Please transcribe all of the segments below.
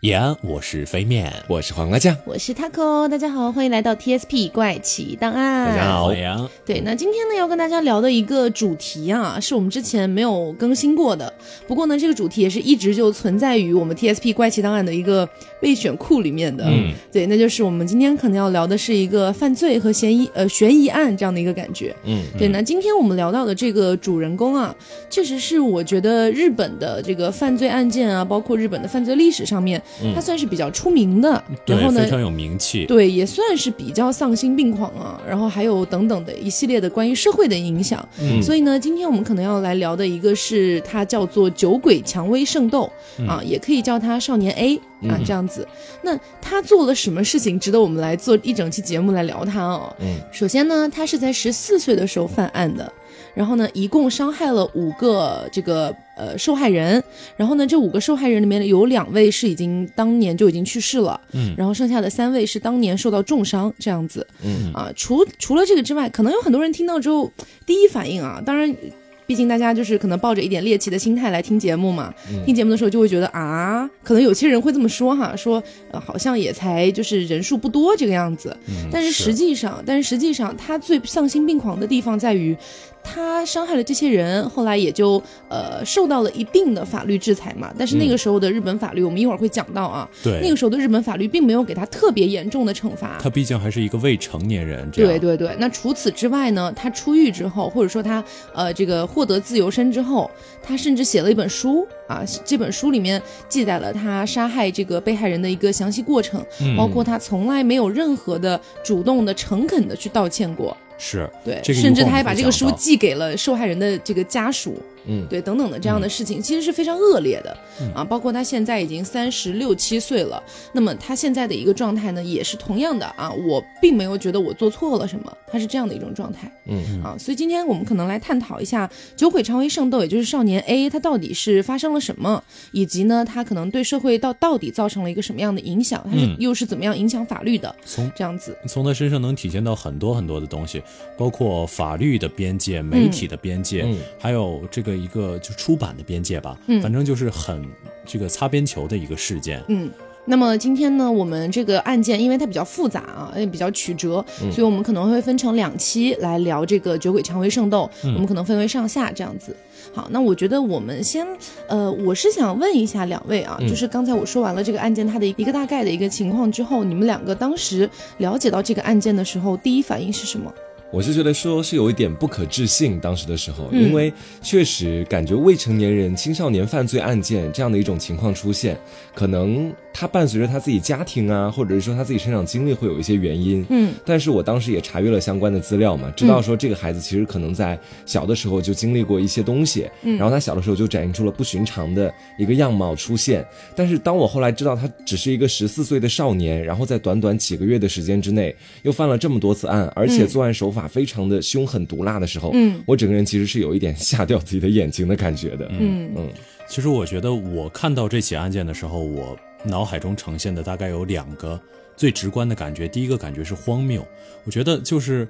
延安，我是飞面，我是黄瓜酱，我是 Taco，大家好，欢迎来到 TSP 怪奇档案。大家好，欢迎。对，那今天呢要跟大家聊的一个主题啊，是我们之前没有更新过的。不过呢，这个主题也是一直就存在于我们 TSP 怪奇档案的一个备选库里面的。嗯，对，那就是我们今天可能要聊的是一个犯罪和嫌疑呃悬疑案这样的一个感觉。嗯，对，那今天我们聊到的这个主人公啊，确实是我觉得日本的这个犯罪案件啊，包括日本的犯罪历史上面，他算是比较出名的。对然后，呢非，常有名气。对，也算是比较丧心病狂啊，然后还有等等的一系列的关于社会的影响。嗯所以呢，今天我们可能要来聊的一个是他叫做酒鬼蔷薇圣斗、啊，也可以叫他少年 A 啊这样子。那他做了什么事情值得我们来做一整期节目来聊他哦？嗯，首先呢，他是在十四岁的时候犯案的。然后呢，一共伤害了五个这个呃受害人，然后呢，这五个受害人里面有两位是已经当年就已经去世了，嗯。然后剩下的三位是当年受到重伤这样子，嗯。啊，除除了这个之外，可能有很多人听到之后第一反应啊，当然。毕竟大家就是可能抱着一点猎奇的心态来听节目嘛，听节目的时候就会觉得啊，可能有些人会这么说哈，说呃好像也才就是人数不多这个样子，但是实际上，但是实际上他最丧心病狂的地方在于，他伤害了这些人，后来也就呃受到了一定的法律制裁嘛。但是那个时候的日本法律，我们一会儿会讲到啊，对，那个时候的日本法律并没有给他特别严重的惩罚。他毕竟还是一个未成年人，对对对，那除此之外呢，他出狱之后，或者说他呃这个获得自由身之后，他甚至写了一本书啊，这本书里面记载了他杀害这个被害人的一个详细过程，嗯。包括他从来没有任何的主动的、诚恳的去道歉过。是对，这个甚至他还把这个书寄给了受害人的这个家属，嗯。对，等等的这样的事情，其实是非常恶劣的、啊。包括他现在已经三十六七岁了，那么他现在的一个状态呢，也是同样的啊，我并没有觉得我做错了什么，他是这样的一种状态嗯。啊。所以今天我们可能来探讨一下酒鬼常为圣斗，也就是少年 A，他到底是发生了什么，以及呢，他可能对社会到到底造成了一个什么样的影响，他是嗯。又是怎么样影响法律的，从？这样子。从他身上能体现到很多很多的东西，包括法律的边界、媒体的边界，嗯。还有这个一个就出版的边界吧。嗯反正就是很这个擦边球的一个事件。嗯，那么今天呢，我们这个案件因为它比较复杂啊，也比较曲折，所以我们可能会分成两期来聊这个酒鬼蔷薇圣斗，我们可能分为上下这样子。好，那我觉得我们先，呃，我是想问一下两位啊，就是刚才我说完了这个案件它的一个大概的一个情况之后，你们两个当时了解到这个案件的时候，第一反应是什么？我是觉得说是有一点不可置信，当时的时候，嗯因为确实感觉未成年人、青少年犯罪案件这样的一种情况出现，可能他伴随着他自己家庭啊，或者是说他自己成长经历会有一些原因。嗯，但是我当时也查阅了相关的资料嘛，知道说这个孩子其实可能在小的时候就经历过一些东西，嗯然后他小的时候就展现出了不寻常的一个样貌出现。但是当我后来知道他只是一个十四岁的少年，然后在短短几个月的时间之内又犯了这么多次案，而且作案手法非常的凶狠毒辣的时候，嗯我整个人其实是有一点吓掉自己的眼睛的感觉的。嗯嗯其实我觉得我看到这起案件的时候，我脑海中呈现的大概有两个最直观的感觉。第一个感觉是荒谬，我觉得就是。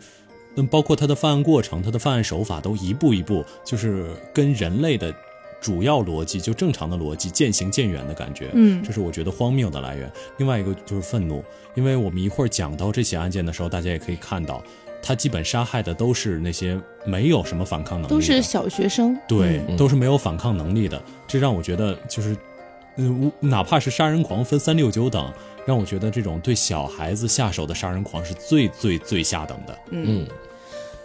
嗯，包括他的犯案过程，他的犯案手法都一步一步，就是跟人类的主要逻辑，就正常的逻辑渐行渐远的感觉。嗯这是我觉得荒谬的来源。另外一个就是愤怒，因为我们一会儿讲到这起案件的时候，大家也可以看到，他基本杀害的都是那些没有什么反抗能力的，都是小学生。对，嗯都是没有反抗能力的，这让我觉得就是，嗯，无哪怕是杀人狂分三六九等，让我觉得这种对小孩子下手的杀人狂是最最最下等的。嗯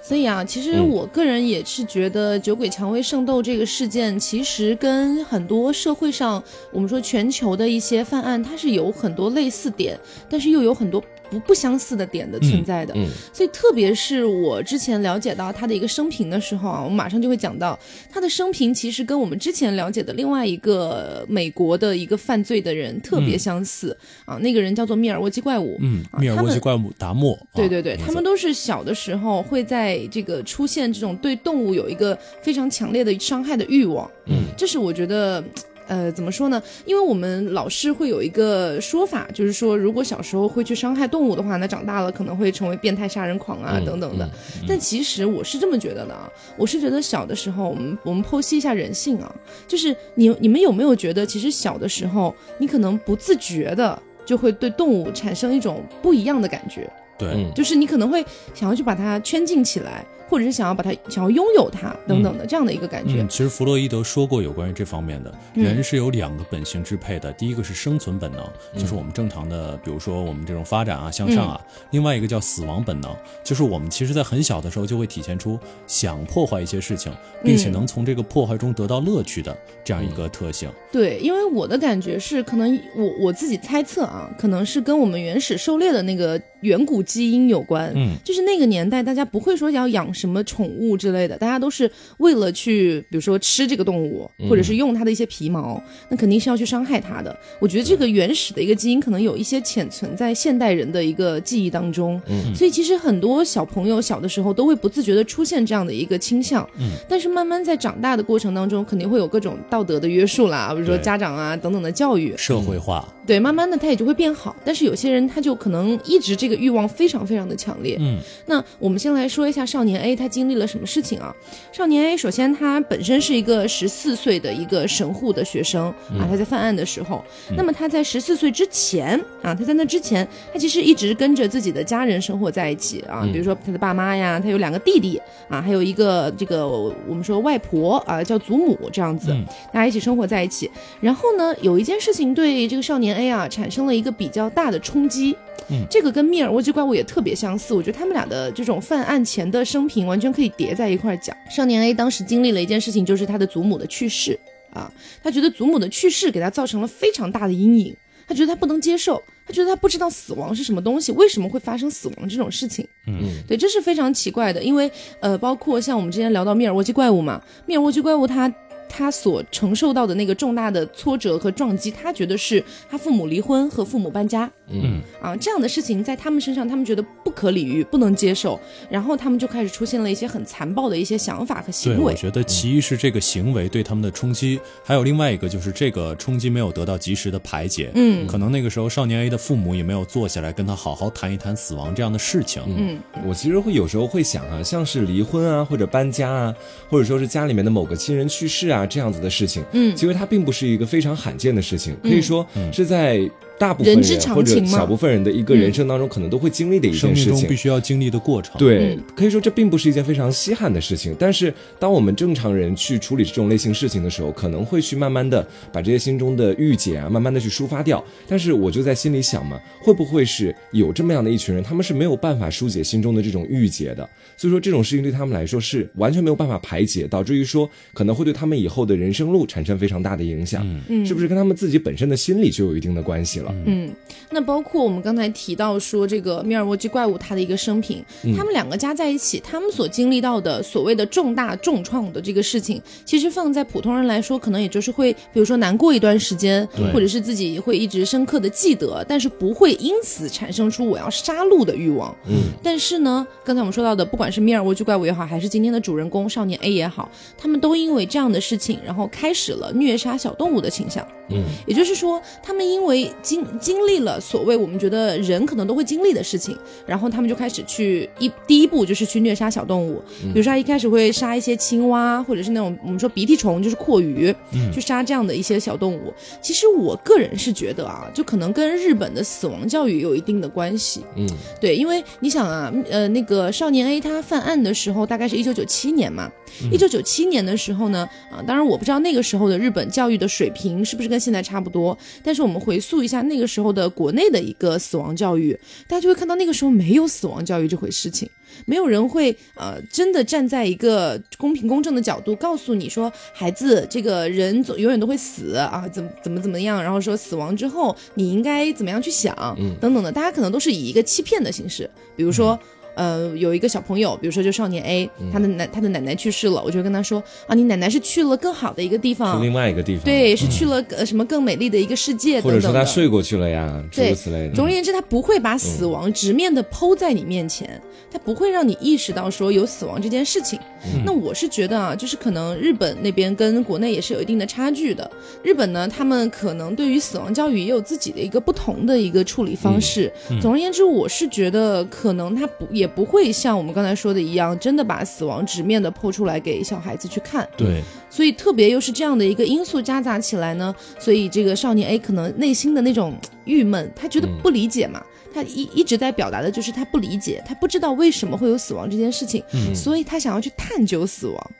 所以啊，其实嗯我个人也是觉得酒鬼蔷薇圣斗这个事件，其实跟很多社会上我们说全球的一些犯案，它是有很多类似点，但是又有很多不不相似的点的存在的。嗯所以，特别是我之前了解到他的一个生平的时候啊，我马上就会讲到他的生平，其实跟我们之前了解的另外一个美国的一个犯罪的人特别相似、啊，那个人叫做密尔沃基怪物。嗯，啊密尔沃基怪物达莫，对对对，啊他们都是小的时候会在这个出现这种对动物有一个非常强烈的伤害的欲望，嗯，这是我觉得。呃，怎么说呢？因为我们老是会有一个说法，就是说，如果小时候会去伤害动物的话，那长大了可能会成为变态杀人狂啊，等等的。但其实我是这么觉得的啊，我是觉得小的时候，我们我们剖析一下人性啊，就是你你们有没有觉得，其实小的时候，你可能不自觉的就会对动物产生一种不一样的感觉，对，嗯就是你可能会想要去把它圈禁起来，或者是想要把它想要拥有它等等的这样的一个感觉。嗯，其实弗洛伊德说过有关于这方面的，嗯人是有两个本性支配的，第一个是生存本能，就是我们正常的，比如说我们这种发展啊、向上啊；另外一个叫死亡本能，就是我们其实在很小的时候就会体现出想破坏一些事情，并且能从这个破坏中得到乐趣的这样一个特性。对，因为我的感觉是，可能我我自己猜测啊，可能是跟我们原始狩猎的那个远古基因有关。嗯，就是那个年代，大家不会说要养什么宠物之类的，大家都是为了去，比如说吃这个动物，或者是用它的一些皮毛，那肯定是要去伤害它的。我觉得这个原始的一个基因，可能有一些潜存在现代人的一个记忆当中。嗯，所以其实很多小朋友小的时候都会不自觉的出现这样的一个倾向。嗯，但是慢慢在长大的过程当中，肯定会有各种道德的约束啦，比如说家长啊等等的教育。社会化，对，慢慢的他也就会变好。但是有些人他就可能一直这个欲望非常非常的强烈。嗯，那我们先来说一下少年 A 他经历了什么事情啊？少年 A 首先他本身是一个十四岁的一个神户的学生啊，他在犯案的时候，那么他在十四岁之前啊，他在那之前，他其实一直跟着自己的家人生活在一起啊，比如说他的爸妈呀，他有两个弟弟啊，还有一个这个我们说外婆啊，叫祖母这样子，嗯大家一起生活在一起。然后呢，有一件事情对这个少年 A 啊产生了一个比较大的冲击。嗯这个跟密尔沃基怪物也特别相似，我觉得他们俩的这种犯案前的生平完全可以叠在一块儿讲。少年 A 当时经历了一件事情，就是他的祖母的去世啊，他觉得祖母的去世给他造成了非常大的阴影，他觉得他不能接受，他觉得他不知道死亡是什么东西，为什么会发生死亡这种事情。嗯，对，这是非常奇怪的，因为呃，包括像我们之前聊到密尔沃基怪物嘛，密尔沃基怪物它。他所承受到的那个重大的挫折和撞击，他觉得是他父母离婚和父母搬家，嗯啊，这样的事情在他们身上，他们觉得不可理喻，不能接受，然后他们就开始出现了一些很残暴的一些想法和，行为。我觉得其一是这个行为对他们的冲击，还有另外一个就是这个冲击没有得到及时的排解。嗯可能那个时候少年 A 的父母也没有坐下来跟他好好谈一谈死亡这样的事情。嗯我其实会有时候会想啊，像是离婚啊，或者搬家啊，或者说是家里面的某个亲人去世啊这样子的事情，嗯。其实它并不是一个非常罕见的事情，可以说是在大部分人之常或者情小部分人的一个人生当中可能都会经历的一件事情。中必须要经历的过程。，对嗯，可以说这并不是一件非常稀罕的事情。但是，当我们正常人去处理这种类型事情的时候，可能会去慢慢的把这些心中的郁结啊，慢慢的去抒发掉。但是，我就在心里想嘛，会不会是有这么样的一群人，他们是没有办法疏解心中的这种郁结的？所以说，这种事情对他们来说是完全没有办法排解，导致于说可能会对他们以后的人生路产生非常大的影响。嗯是不是跟他们自己本身的心理就有一定的关系了？嗯，那包括我们刚才提到说这个密尔沃基怪物它的一个生平，他们两个加在一起，他们所经历到的所谓的重大重创的这个事情，其实放在普通人来说，可能也就是会，比如说难过一段时间，或者是自己会一直深刻的记得，但是不会因此产生出我要杀戮的欲望。嗯，但是呢，刚才我们说到的，不管是密尔沃基怪物也好，还是今天的主人公少年 A 也好，他们都因为这样的事情，然后开始了虐杀小动物的倾向。嗯，也就是说，他们因为经经历了所谓我们觉得人可能都会经历的事情，然后他们就开始去一第一步就是去虐杀小动物，比如说他一开始会杀一些青蛙，或者是那种我们说鼻涕虫，就是阔鱼，去杀这样的一些小动物。其实我个人是觉得啊，就可能跟日本的死亡教育有一定的关系。嗯，对，因为你想啊，呃，那个少年 A 他犯案的时候，大概是一九九七年嘛。一九九七年的时候呢，啊，当然我不知道那个时候的日本教育的水平是不是跟现在差不多，但是我们回溯一下那个时候的国内的一个死亡教育，大家就会看到那个时候没有死亡教育这回事情。没有人会呃真的站在一个公平公正的角度告诉你说，孩子，这个人总永远都会死啊，怎么怎么怎么样，然后说死亡之后你应该怎么样去想，等等的，大家可能都是以一个欺骗的形式，比如说。呃，有一个小朋友，比如说就少年 A，、他的奶他的奶奶去世了，我就会跟他说啊，你奶奶是去了更好的一个地方，另外一个地方，，对，是去了呃什么更美丽的一个世界或者说。他睡过去了呀，诸对如此类的。总而言之，他不会把死亡直面的抛在你面前，他不会让你意识到说有死亡这件事情。那我是觉得啊，就是可能日本那边跟国内也是有一定的差距的。日本呢，他们可能对于死亡教育也有自己的一个不同的一个处理方式。总而言之，我是觉得可能他不也不会像我们刚才说的一样，真的把死亡直面的剖出来给小孩子去看。对，所以特别又是这样的一个因素夹杂起来呢，所以这个少年 A 可能内心的那种郁闷，他觉得不理解嘛，他一一直在表达的就是他不理解，他不知道为什么会有死亡这件事情，所以他想要去探究死亡。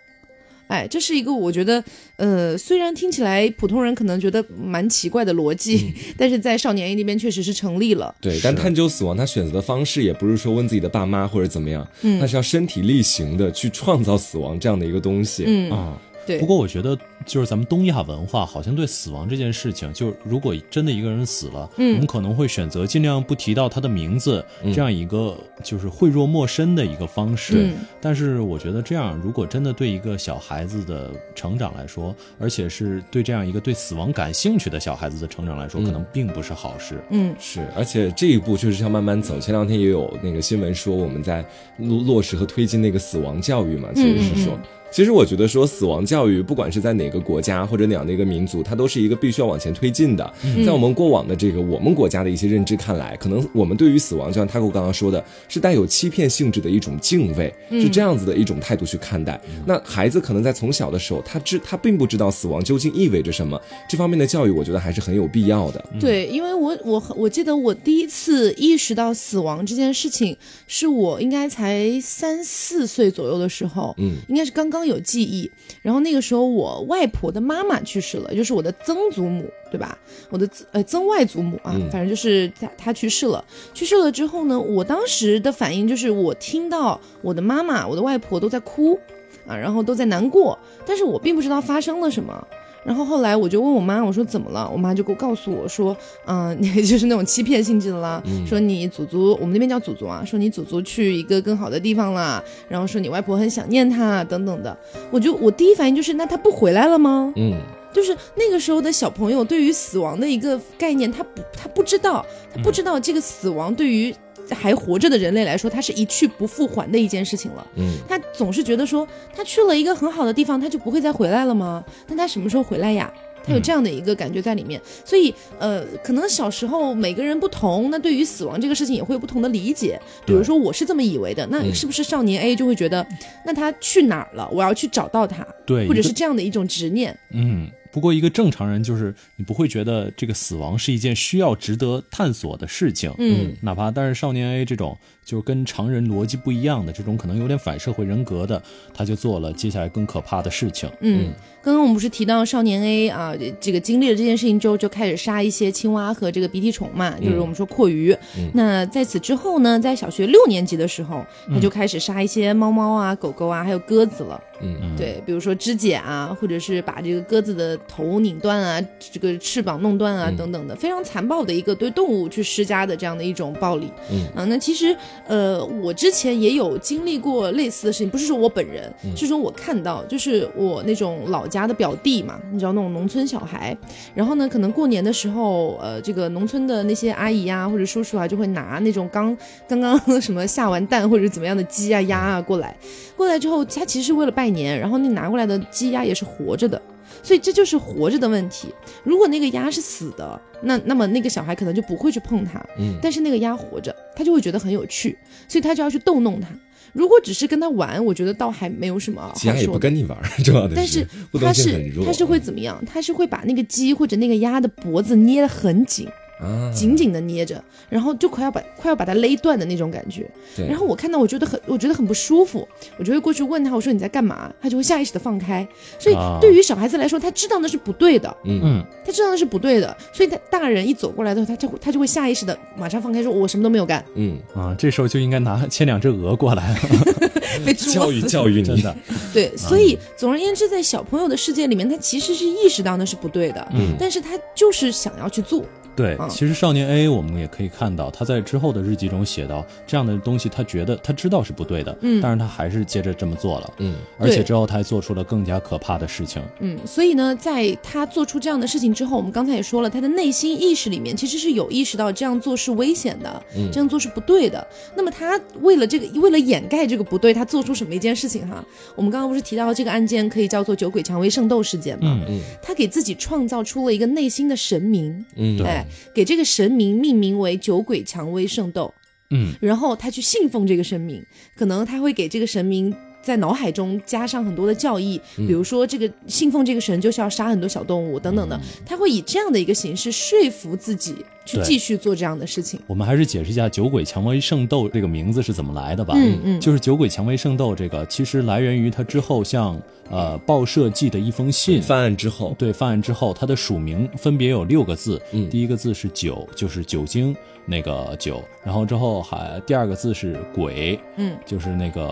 哎，这是一个我觉得，呃，虽然听起来普通人可能觉得蛮奇怪的逻辑，但是在少年 A 那边确实是成立了。对，但探究死亡，他选择的方式也不是说问自己的爸妈或者怎么样，嗯他是要身体力行的去创造死亡这样的一个东西。嗯，啊。对。不过我觉得，就是咱们东亚文化好像对死亡这件事情，就如果真的一个人死了，嗯我们可能会选择尽量不提到他的名字，这样一个就是讳若陌生的一个方式。嗯但是我觉得这样，如果真的对一个小孩子的成长来说，而且是对这样一个对死亡感兴趣的小孩子的成长来说，可能并不是好事。嗯是，而且这一步确实是要慢慢走。前两天也有那个新闻说，我们在落落实和推进那个死亡教育嘛，其实是说。其实我觉得说死亡教育，不管是在哪个国家或者哪样的一个民族，它都是一个必须要往前推进的。在我们过往的这个我们国家的一些认知看来，可能我们对于死亡，就像 Taco 刚刚说的，是带有欺骗性质的一种敬畏，是这样子的一种态度去看待。那孩子可能在从小的时候，他知他并不知道死亡究竟意味着什么，这方面的教育，我觉得还是很有必要的。对，因为我我我记得我第一次意识到死亡这件事情，是我应该才三四岁左右的时候，嗯，应该是刚刚有记忆。然后那个时候我外婆的妈妈去世了，就是我的曾祖母，对吧？我的呃曾外祖母啊，嗯反正就是她她去世了。去世了之后呢，我当时的反应就是我听到我的妈妈、我的外婆都在哭啊，然后都在难过，但是我并不知道发生了什么。然后后来我就问我妈，我说怎么了？我妈就给我告诉我说，嗯、你就是那种欺骗性质的啦，说你祖祖，我们那边叫祖祖啊，说你祖祖去一个更好的地方啦，然后说你外婆很想念他等等的。我就我第一反应就是，那他不回来了吗？嗯，就是那个时候的小朋友对于死亡的一个概念，他不他不知道，他不知道这个死亡对于还活着的人类来说，他是一去不复还的一件事情了。嗯，他总是觉得说，他去了一个很好的地方，他就不会再回来了吗？但他什么时候回来呀？他有这样的一个感觉在里面，所以呃，可能小时候每个人不同，那对于死亡这个事情也会有不同的理解。比如说，我是这么以为的，那是不是少年 A 就会觉得，那他去哪儿了？我要去找到他，对，或者是这样的一种执念。嗯，不过一个正常人就是你不会觉得这个死亡是一件需要值得探索的事情，嗯，哪怕但是少年 A 这种就是跟常人逻辑不一样的这种可能有点反社会人格的，他就做了接下来更可怕的事情。嗯，刚刚我们不是提到少年 A 啊，这个经历了这件事情之后，就开始杀一些青蛙和这个鼻涕虫嘛，就是我们说阔鱼。那在此之后呢，在小学六年级的时候，他就开始杀一些猫猫啊、狗狗啊，还有鸽子了。嗯，对，比如说肢解啊，或者是把这个鸽子的头拧断啊，这个翅膀弄断啊，等等的，非常残暴的一个对动物去施加的这样的一种暴力。嗯啊，那其实呃，我之前也有经历过类似的事情，不是说我本人，是说我看到，就是我那种老家的表弟嘛，你知道那种农村小孩，然后呢，可能过年的时候，呃，这个农村的那些阿姨啊或者叔叔啊，就会拿那种刚刚刚 什么下完蛋或者怎么样的鸡啊鸭啊过来，过来之后，他其实是为了拜年，然后那拿过来的鸡鸭也是活着的。所以这就是活着的问题。如果那个鸭是死的，那那么那个小孩可能就不会去碰它。嗯但是那个鸭活着，他就会觉得很有趣，所以他就要去逗弄它。如果只是跟他玩，我觉得倒还没有什么好鸡鸭也不。跟你玩儿，重要的但是互动他是。他是会怎么样？他是会把那个鸡或者那个鸭的脖子捏得很紧，啊，紧紧的捏着，然后就快要把快要把它勒断的那种感觉。对。然后我看到我觉得很我觉得很不舒服，我就会过去问他，我说你在干嘛？他就会下意识的放开。所以啊。对于小孩子来说，他知道那是不对的，嗯。嗯，他知道那是不对的，所以他大人一走过来的时候，他就会他就会下意识的马上放开，说我什么都没有干，嗯，啊，这时候就应该拿牵两只鹅过来，被教育教育你。真的。对，所以总而言之，在小朋友的世界里面，他其实是意识到那是不对的，嗯。但是他就是想要去做，对，嗯。其实少年 A 我们也可以看到，他在之后的日记中写到，这样的东西他觉得他知道是不对的，嗯。但是他还是接着这么做了，嗯，而且之后他还做出了更加可怕的事情。嗯，所以呢，在他做出这样的事情之后，我们刚才也说了，他的内心意识里面其实是有意识到这样做是危险的，嗯。这样做是不对的。那么他为了这个，为了掩盖这个不对，他做出什么一件事情哈？我们刚刚不是提到这个案件可以叫做酒鬼蔷薇圣斗事件吗？嗯。他给自己创造出了一个内心的神明，嗯，对哎，给这个神明命名为酒鬼蔷薇圣斗。嗯，然后他去信奉这个神明，可能他会给这个神明在脑海中加上很多的教义，比如说这个信奉这个神就是要杀很多小动物等等的，他会以这样的一个形式说服自己去继续做这样的事情。我们还是解释一下“酒鬼蔷薇圣斗”这个名字是怎么来的吧。嗯嗯就是“酒鬼蔷薇圣斗”这个，其实来源于他之后向呃报社寄的一封信。犯案之后，对，犯案之后，他的署名分别有六个字，嗯。第一个字是酒，就是酒精那个酒，然后之后还第二个字是鬼，嗯，就是那个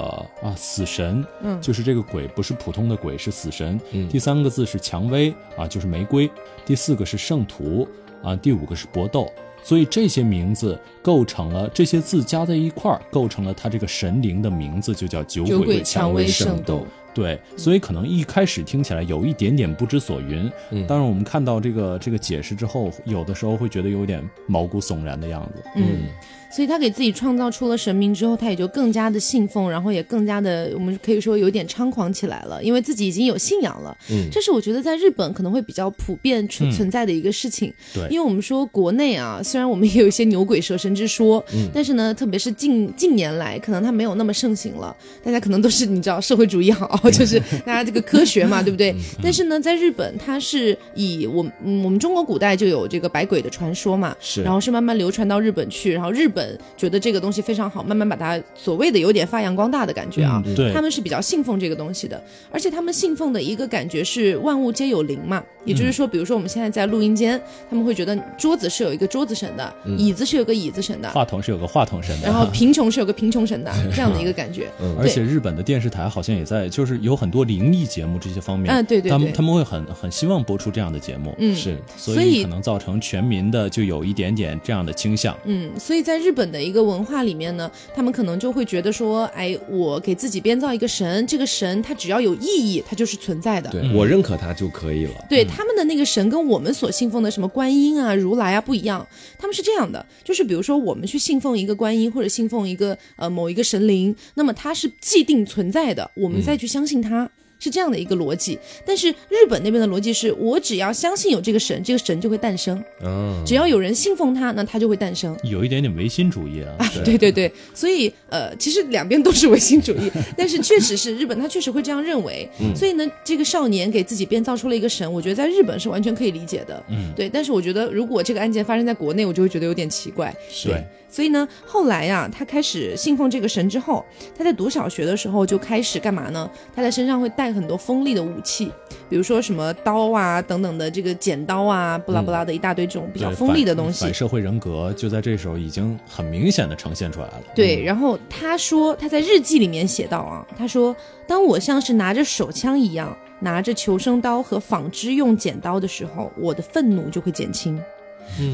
啊死神，嗯就是这个鬼不是普通的鬼，是死神。嗯第三个字是蔷薇啊，就是玫瑰。第四个是圣徒啊，第五个是搏斗。所以这些名字构成了这些字加在一块儿，构成了他这个神灵的名字，就叫酒酒鬼蔷蔷薇圣圣斗。对，所以可能一开始听起来有一点点不知所云，嗯当然我们看到这个这个解释之后，有的时候会觉得有点毛骨悚然的样子。嗯，所以他给自己创造出了神明之后，他也就更加的信奉，然后也更加的，我们可以说有点猖狂起来了，因为自己已经有信仰了。嗯这是我觉得在日本可能会比较普遍存嗯存在的一个事情。对因为我们说国内啊，虽然我们也有一些牛鬼蛇神之说，嗯但是呢，特别是近近年来，可能它没有那么盛行了。大家可能都是你知道社会主义好，就是大家这个科学嘛，对不对？但是呢，在日本，它是以我我们中国古代就有这个百鬼的传说嘛，是然后是慢慢流传到日本去，然后日本觉得这个东西非常好，慢慢把它所谓的有点发扬光大的感觉啊。嗯对。他们是比较信奉这个东西的，而且他们信奉的一个感觉是万物皆有灵嘛，也就是说，比如说我们现在在录音间，他们会觉得桌子是有一个桌子神的，椅子是有个椅子神的，话筒是有个话筒神的，然后贫穷是有个贫穷神的，这样的一个感觉。嗯。而且日本的电视台好像也在，就是有很多灵异节目这些方面，嗯对对对他们他们会很很希望播出这样的节目，嗯，是所所以可能造成全民的就有一点点这样的倾向。嗯，所以在日本的一个文化里面呢，他们可能就会觉得说，哎，我给自己编造一个神，这个神它只要有意义，它就是存在的。对、嗯我认可它就可以了。对他们的那个神跟我们所信奉的什么观音啊、如来啊不一样，他们是这样的，就是比如说我们去信奉一个观音或者信奉一个呃某一个神灵，那么它是既定存在的，我们再去相信它。是这样的一个逻辑，但是日本那边的逻辑是我只要相信有这个神，这个神就会诞生；嗯，只要有人信奉他，那他就会诞生。有一点点唯心主义啊，对对对，所以呃，其实两边都是唯心主义，但是确实是日本，他确实会这样认为。所以呢，这个少年给自己编造出了一个神，我觉得在日本是完全可以理解的。嗯，对。但是我觉得如果这个案件发生在国内，我就会觉得有点奇怪。对，所以呢，后来呀、他开始信奉这个神之后，他在读小学的时候就开始干嘛呢？他在身上会带很多锋利的武器，比如说什么刀啊等等的，这个剪刀啊，不拉不拉的一大堆这种比较锋利的东西反。社会人格就在这时候已经很明显的呈现出来了。对，然后他说他在日记里面写到啊，他说当我像是拿着手枪一样，拿着求生刀和纺织用剪刀的时候，我的愤怒就会减轻。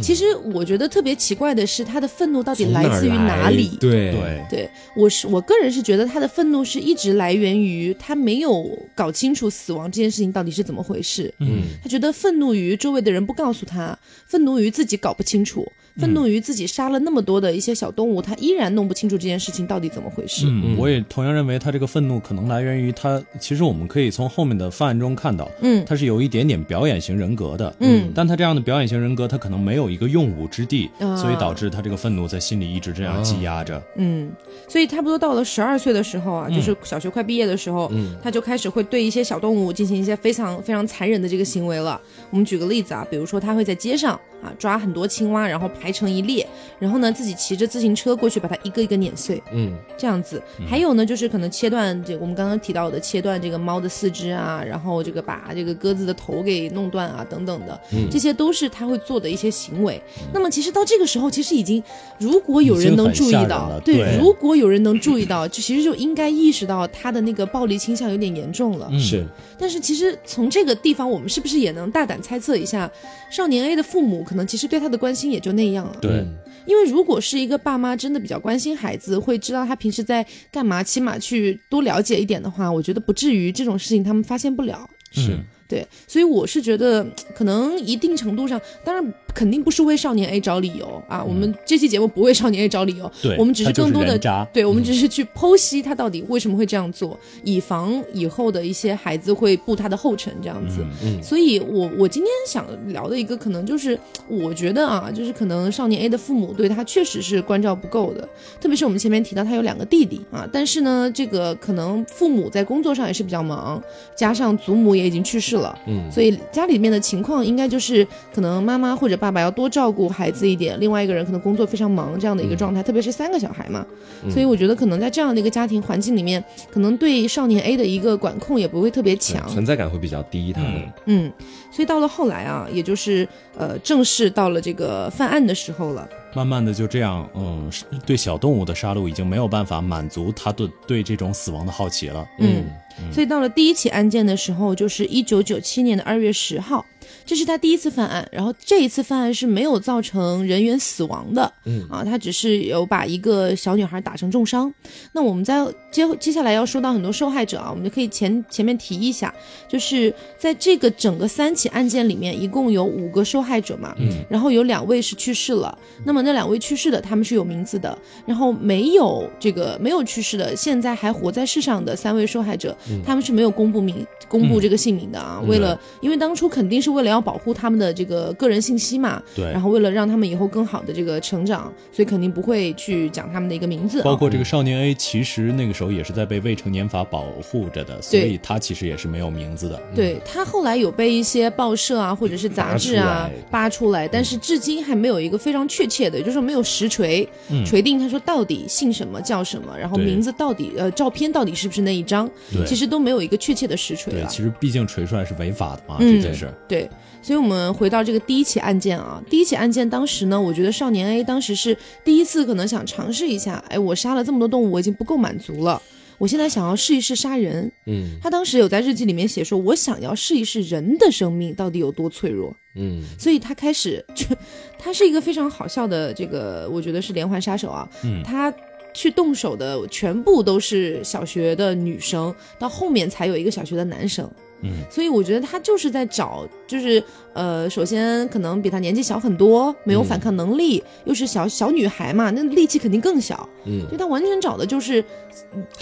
其实我觉得特别奇怪的是，他的愤怒到底来自于哪里？对。对，对我是我个人是觉得他的愤怒是一直来源于他没有搞清楚死亡这件事情到底是怎么回事。嗯，他觉得愤怒于周围的人不告诉他，愤怒于自己搞不清楚，愤怒于自己杀了那么多的一些小动物，他依然弄不清楚这件事情到底怎么回事。嗯，我也同样认为他这个愤怒可能来源于他，其实我们可以从后面的犯案中看到，嗯。他是有一点点表演型人格的，嗯。但他这样的表演型人格，他可能没有一个用武之地，啊。所以导致他这个愤怒在心里一直这样积压着。嗯，所以差不多到了十二岁的时候啊，就是小学快毕业的时候，嗯。他就开始会对一些小动物进行一些非常非常残忍的这个行为了。我们举个例子啊，比如说他会在街上啊抓很多青蛙，然后排成一列，然后呢自己骑着自行车过去把它一个一个碾碎，嗯，这样子。还有呢，就是可能切断这我们刚刚提到的切断这个猫的四肢啊，然后这个把这个鸽子的头给弄断啊等等的，嗯这些都是他会做的一些行为。那么其实到这个时候，其实已经如果有人能注意到了，对如果有人能注意到，就其实就应该意识到他的那个暴力倾向有点严重了。嗯是，但是其实从这个地方，我们是不是也能大胆猜测一下，少年 A 的父母可能其实对他的关心也就那样了。对，嗯因为如果是一个爸妈真的比较关心孩子，会知道他平时在干嘛，起码去多了解一点的话，我觉得不至于这种事情他们发现不了。是嗯对，所以我是觉得，可能一定程度上，当然肯定不是为少年 A 找理由啊。我们这期节目不为少年 A 找理由，对，我们只是更多的，对，我们只是去剖析他到底为什么会这样做，以防以后的一些孩子会步他的后尘这样子。嗯所以我我今天想聊的一个可能就是，我觉得啊，就是可能少年 A 的父母对他确实是关照不够的，特别是我们前面提到他有两个弟弟啊，但是呢，这个可能父母在工作上也是比较忙，加上祖母也已经去世了，嗯。所以家里面的情况应该就是可能妈妈或者爸爸要多照顾孩子一点，另外一个人可能工作非常忙这样的一个状态，特别是三个小孩嘛，所以我觉得可能在这样的一个家庭环境里面，可能对少年 A 的一个管控也不会特别强，存在感会比较低，他们嗯，所以到了后来啊，也就是呃正式到了这个犯案的时候了，慢慢的就这样，嗯，对小动物的杀戮已经没有办法满足他对对这种死亡的好奇了。嗯，所以到了第一起案件的时候，就是一九九七年的二月十号，这是他第一次犯案，然后这一次犯案是没有造成人员死亡的，嗯。啊，他只是有把一个小女孩打成重伤。那我们在接接下来要说到很多受害者啊，我们就可以前前面提一下，就是在这个整个三起案件里面，一共有五个受害者嘛，嗯，然后有两位是去世了，那么那两位去世的他们是有名字的，然后没有这个没有去世的，现在还活在世上的三位受害者，他们是没有公布名公布这个姓名的啊，为了因为当初肯定是为了要保护他们的这个个人信息嘛，对。然，后为了让他们以后更好的这个成长，所以肯定不会去讲他们的一个名字。啊，包括这个少年 A，其实那个时候也是在被未成年法保护着的，所以他其实也是没有名字的。对他后来有被一些报社啊或者是杂志啊扒出来，但是至今还没有一个非常确切的，也就是说没有实锤、嗯。锤定他说到底姓什么叫什么，然后名字到底呃照片到底是不是那一张，对。其实都没有一个确切的实锤对，其实毕竟锤出来是违法的嘛，嗯这件事。对，所以我们回到这个第一起案件啊，第一起案件当时呢，我觉得少年 A 当时是第一次可能想尝试一下，哎，我杀了这么多动物，我已经不够满足了。我现在想要试一试杀人，嗯他当时有在日记里面写说，我想要试一试人的生命到底有多脆弱，嗯所以他开始就，他是一个非常好笑的这个，我觉得是连环杀手啊，嗯他去动手的全部都是小学的女生，到后面才有一个小学的男生。嗯，所以我觉得他就是在找，就是呃，首先可能比她年纪小很多，没有反抗能力，又是小小女孩嘛，那力气肯定更小，嗯。所以他完全找的就是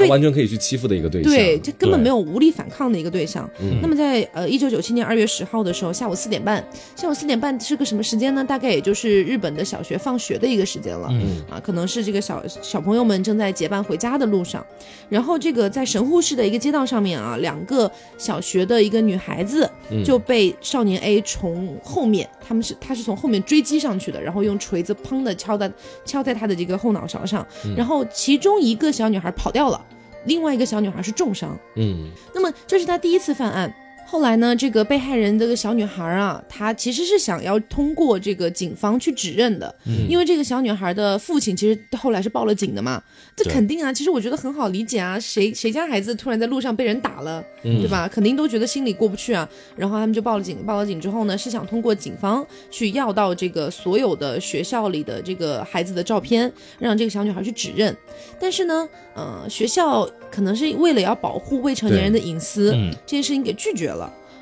完全可以去欺负的一个对象，对，这根本没有无力反抗的一个对象。嗯。那么在呃一九九七年二月十号的时候，下午四点半，下午四点半是个什么时间呢？大概也就是日本的小学放学的一个时间了。嗯。啊，可能是这个小小朋友们正在结伴回家的路上，然后这个在神户市的一个街道上面啊，两个小学的一个女孩子嗯。就被少年 A 从后面，他们是他是从后面追击上去的，然后用锤子砰的敲在敲在他的这个后脑勺上，然后其中一个小女孩跑掉了，另外一个小女孩是重伤。嗯那么这是他第一次犯案。后来呢，这个被害人这个小女孩啊，她其实是想要通过这个警方去指认的，因为这个小女孩的父亲其实后来是报了警的嘛，这肯定啊，其实我觉得很好理解啊，谁谁家孩子突然在路上被人打了，嗯。对吧？肯定都觉得心里过不去啊，然后他们就报了警，报了警之后呢，是想通过警方去要到这个所有的学校里的这个孩子的照片，让这个小女孩去指认，但是呢，呃，学校可能是为了要保护未成年人的隐私，嗯。这件事情给拒绝了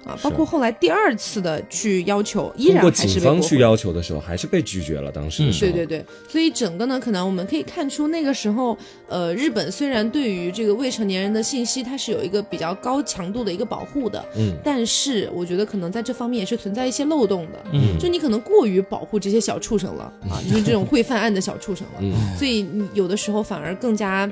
啊。包括后来第二次的去要求，依然还是警方去被。要求的时候，还是被拒绝了。当时的时候，对对对，所以整个呢，可能我们可以看出那个时候，呃，日本虽然对于这个未成年人的信息，它是有一个比较高强度的一个保护的，嗯但是我觉得可能在这方面也是存在一些漏洞的，嗯就你可能过于保护这些小畜生了啊，就是这种会犯案的小畜生了，嗯所以你有的时候反而更加。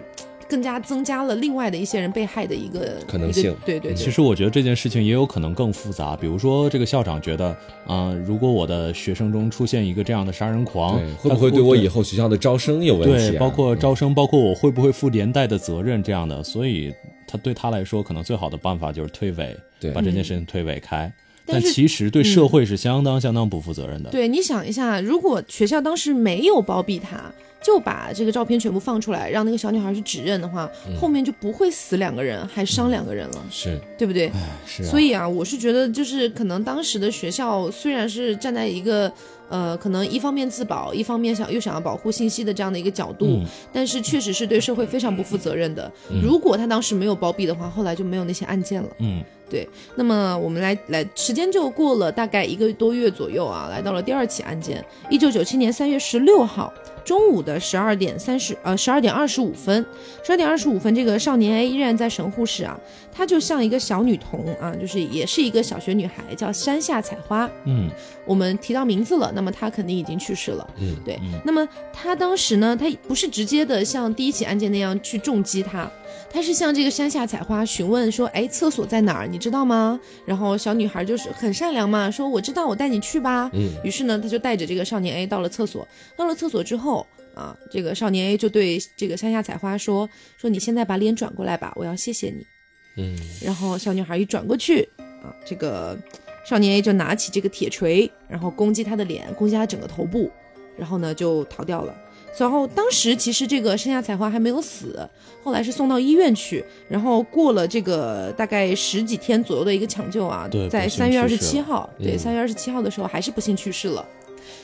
更加增加了另外的一些人被害的一个可能性对对对，其实我觉得这件事情也有可能更复杂，比如说这个校长觉得，啊、如果我的学生中出现一个这样的杀人狂，会不会对我以后学校的招生有问题、啊？对，包括招生，包括我会不会负连带的责任这样的，所以他对他来说，可能最好的办法就是推诿，对把这件事情推诿开。但是其实对社会是相当相当不负责任的。对，你想一下，如果学校当时没有包庇他，就把这个照片全部放出来，让那个小女孩去指认的话，嗯后面就不会死两个人，还伤两个人了，是对不对？是啊，所以啊，我是觉得，就是可能当时的学校虽然是站在一个呃，可能一方面自保，一方面想又想要保护信息的这样的一个角度，嗯但是确实是对社会非常不负责任的。如果他当时没有包庇的话，后来就没有那些案件了。嗯，对，那么我们来来，时间就过了大概一个多月左右啊，来到了第二起案件，一九九七年三月十六号中午的十二点三十呃十二点二十五分，十二点二十五分，这个少年 A 依然在神户市啊，她就像一个小女童啊，就是也是一个小学女孩，叫山下彩花。嗯，我们提到名字了，那么她肯定已经去世了。嗯，对。那么她当时呢，她不是直接的像第一起案件那样去重击她，她是向这个山下彩花询问说：“哎，厕所在哪儿？你知道吗？”然后小女孩就是很善良嘛，说：“我知道，我带你去吧。”嗯，于是呢，她就带着这个少年 A 到了厕所。到了厕所之后啊，这个少年 A 就对这个山下彩花说：“说你现在把脸转过来吧，我要谢谢你。”嗯，然后小女孩一转过去啊，这个少年 A 就拿起这个铁锤，然后攻击她的脸，攻击她整个头部，然后呢就逃掉了。然后当时其实这个山下彩花还没有死，后来是送到医院去，然后过了这个大概十几天左右的一个抢救啊对，在三月二十七号，对，嗯三月二十七号的时候还是不幸去世了。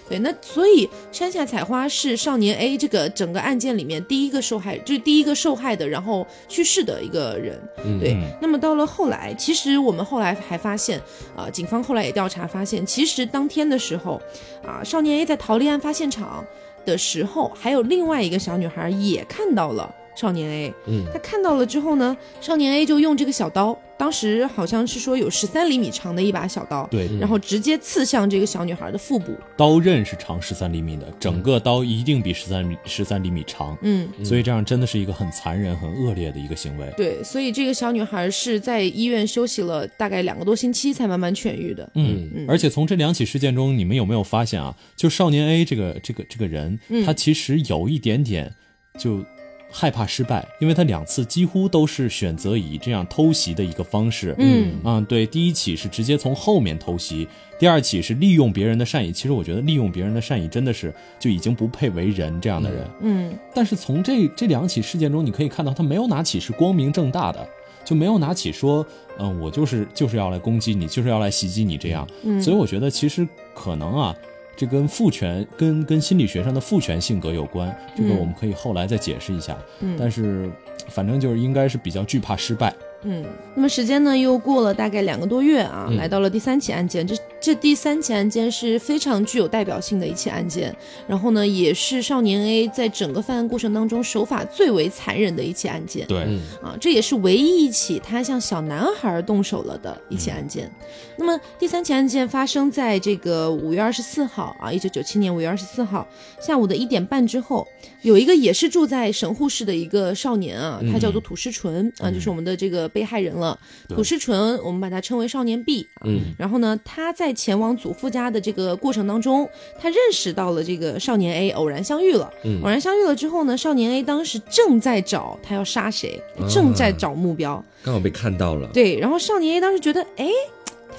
对，那所以山下彩花是少年 A 这个整个案件里面第一个受害，就是第一个受害的，然后去世的一个人。嗯对嗯，那么到了后来，其实我们后来还发现，啊、警方后来也调查发现，其实当天的时候，啊、少年 A 在逃离案发现场的时候，还有另外一个小女孩也看到了少年 A。嗯，她看到了之后呢，少年 A 就用这个小刀，当时好像是说有十三厘米长的一把小刀，对，然后直接刺向这个小女孩的腹部。刀刃是长十三厘米的，整个刀一定比十三米十三厘米长，嗯，所以这样真的是一个很残忍、很恶劣的一个行为。对，所以这个小女孩是在医院休息了大概两个多星期才慢慢痊愈的。嗯，而且从这两起事件中，你们有没有发现啊？就少年 A 这个这个这个人，他其实有一点点就害怕失败，因为他两次几乎都是选择以这样偷袭的一个方式。嗯啊，对，第一起是直接从后面偷袭，第二起是利用别人的善意。其实我觉得利用别人的善意真的是就已经不配为人这样的人。嗯但是从这这两起事件中，你可以看到他没有哪起是光明正大的，就没有哪起说，嗯，我就是就是要来攻击你，就是要来袭击你这样。嗯所以我觉得其实可能啊，这跟父权跟跟心理学上的父权性格有关，这个嗯我们可以后来再解释一下。嗯但是反正就是应该是比较惧怕失败。嗯，那么时间呢又过了大概两个多月啊，嗯来到了第三起案件。这这第三起案件是非常具有代表性的一起案件，然后呢也是少年 A 在整个犯案过程当中手法最为残忍的一起案件。对，嗯啊，这也是唯一一起他向小男孩动手了的一起案件。那么第三起案件发生在这个五月二十四号啊，一九九七年五月二十四号下午的一点半之后，有一个也是住在神户市的一个少年啊，他叫做土师纯、啊，就是我们的这个被害人了。土师纯，我们把他称为少年 B 啊。嗯然后呢，他在前往祖父家的这个过程当中，他认识到了这个少年 A，偶然相遇了。嗯偶然相遇了之后呢，少年 A 当时正在找他要杀谁，正在找目标。刚好被看到了，对，然后少年 A 当时觉得，哎，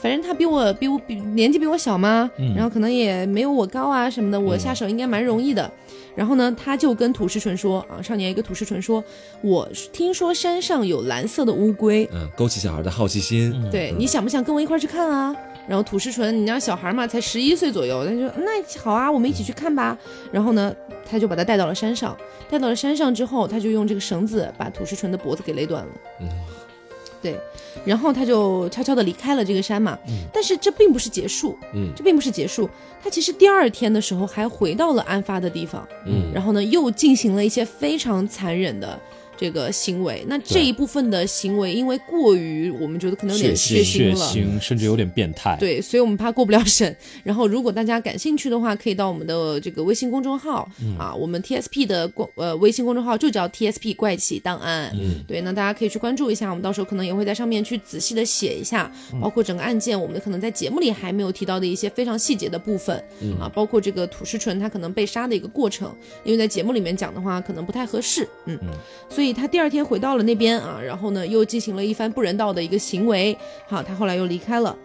反正他比我比我比年纪比我小嘛，嗯然后可能也没有我高啊什么的，我下手应该蛮容易的。然后呢，他就跟土石纯说啊，少年一个土石纯说，我听说山上有蓝色的乌龟，嗯，勾起小孩的好奇心，嗯对你想不想跟我一块去看啊？然后土石纯，你知道小孩嘛，才十一岁左右，他就那好啊，我们一起去看吧。然后呢，他就把他带到了山上，带到了山上之后，他就用这个绳子把土石纯的脖子给勒断了。嗯对，然后他就悄悄的离开了这个山嘛。但是这并不是结束，嗯这并不是结束。他其实第二天的时候还回到了案发的地方，嗯然后呢又进行了一些非常残忍的这个行为。那这一部分的行为，因为过于我们觉得可能有点血血血腥了。腥，甚至有点变态。，对，所以我们怕过不了审。然后，如果大家感兴趣的话，可以到我们的这个微信公众号、啊，我们 TSP 的公呃微信公众号就叫 TSP 怪奇档案。嗯，对，那大家可以去关注一下，我们到时候可能也会在上面去仔细的写一下，包括整个案件，我们可能在节目里还没有提到的一些非常细节的部分、啊，包括这个土石纯他可能被杀的一个过程，因为在节目里面讲的话可能不太合适。嗯嗯，所以他第二天回到了那边啊，然后呢又进行了一番不人道的一个行为，好，他后来又离开了。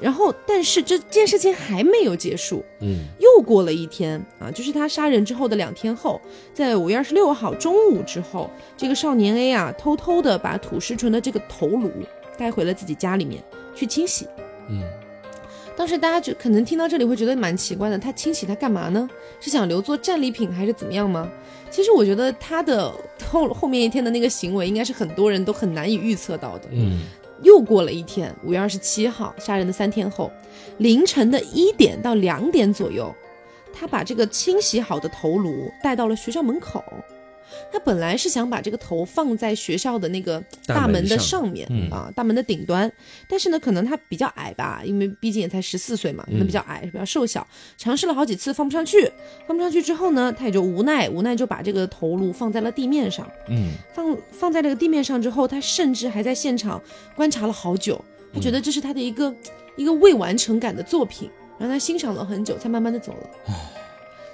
然后，但是这件事情还没有结束，嗯，又过了一天啊，就是他杀人之后的两天后，在五月二十六号中午之后，这个少年 A 啊，偷偷的把土石纯的这个头颅带回了自己家里面去清洗。嗯，当时大家就可能听到这里会觉得蛮奇怪的，他清洗它干嘛呢？是想留作战利品还是怎么样吗？其实我觉得他的后后面一天的那个行为，应该是很多人都很难以预测到的。嗯，又过了一天，五月二十七号，杀人的三天后，凌晨的一点到两点左右，他把这个清洗好的头颅带到了学校门口。他本来是想把这个头放在学校的那个大门的上面嗯。啊，大门的顶端，但是呢，可能他比较矮吧，因为毕竟也才十四岁嘛，可能比较矮，比较瘦小，尝试了好几次放不上去，放不上去之后呢，他也就无奈，无奈就把这个头颅放在了地面上。嗯，放放在这个地面上之后，他甚至还在现场观察了好久，他觉得这是他的一个、一个未完成感的作品，然后他欣赏了很久，才慢慢的走了。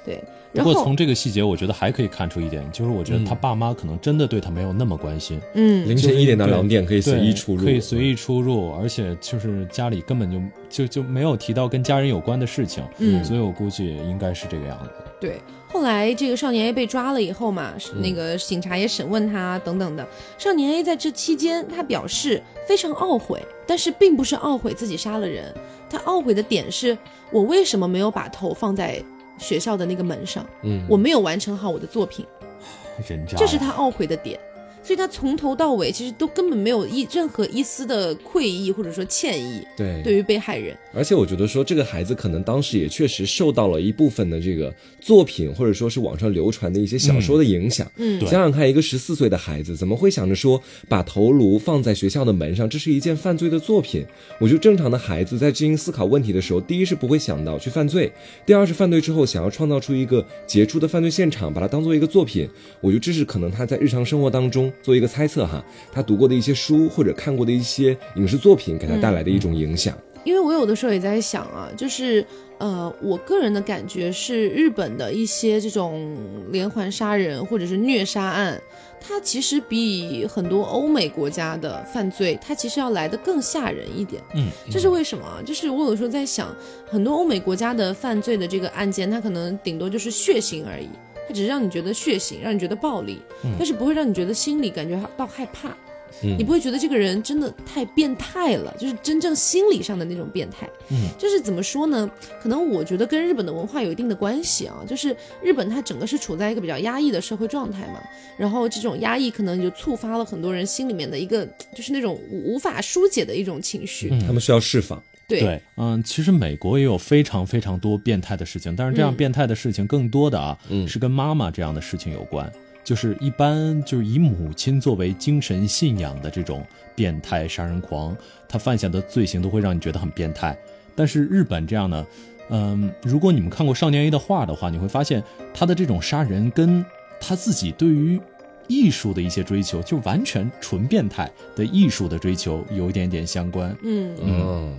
对，然后不过从这个细节，我觉得还可以看出一点，就是我觉得他爸妈可能真的对他没有那么关心，嗯，凌晨一点到两点可以随意出入，可以随意出入，而且就是家里根本就就就没有提到跟家人有关的事情，嗯所以我估计应该是这个样子。对。后来这个少年 A 被抓了以后嘛，那个警察也审问他等等的。少年 A 在这期间，他表示非常懊悔，但是并不是懊悔自己杀了人，他懊悔的点是我为什么没有把头放在学校的那个门上，嗯，我没有完成好我的作品。人渣，这是他懊悔的点。所以他从头到尾其实都根本没有一任何一丝的愧意或者说歉意对对于被害人。而且我觉得说，这个孩子可能当时也确实受到了一部分的这个作品，或者说是网上流传的一些小说的影响。嗯想想看，一个十四岁的孩子怎么会想着说把头颅放在学校的门上，这是一件犯罪的作品？我觉得正常的孩子在进行思考问题的时候，第一是不会想到去犯罪，第二是犯罪之后想要创造出一个杰出的犯罪现场，把它当做一个作品。我觉得这是可能他在日常生活当中做一个猜测哈，他读过的一些书或者看过的一些影视作品给他带来的一种影响。因为我有的时候也在想啊，就是呃，我个人的感觉是，日本的一些这种连环杀人或者是虐杀案，它其实比很多欧美国家的犯罪，它其实要来的更吓人一点。嗯，这是为什么啊？就是我有时候在想，很多欧美国家的犯罪的这个案件，它可能顶多就是血腥而已，它只是让你觉得血腥，让你觉得暴力，但是不会让你觉得心里感觉到害怕。嗯你不会觉得这个人真的太变态了，就是真正心理上的那种变态。嗯，就是怎么说呢？可能我觉得跟日本的文化有一定的关系啊。就是日本它整个是处在一个比较压抑的社会状态嘛，然后这种压抑可能就触发了很多人心里面的一个就是那种无无法疏解的一种情绪。嗯他们需要释放。对对，嗯，其实美国也有非常非常多变态的事情，但是这样嗯变态的事情更多的啊，嗯是跟妈妈这样的事情有关。就是一般就是以母亲作为精神信仰的这种变态杀人狂，他犯下的罪行都会让你觉得很变态。但是日本这样呢，嗯，如果你们看过少年 A 的画的话，你会发现他的这种杀人跟他自己对于艺术的一些追求，就完全纯变态的艺术的追求有一点点相关。嗯，嗯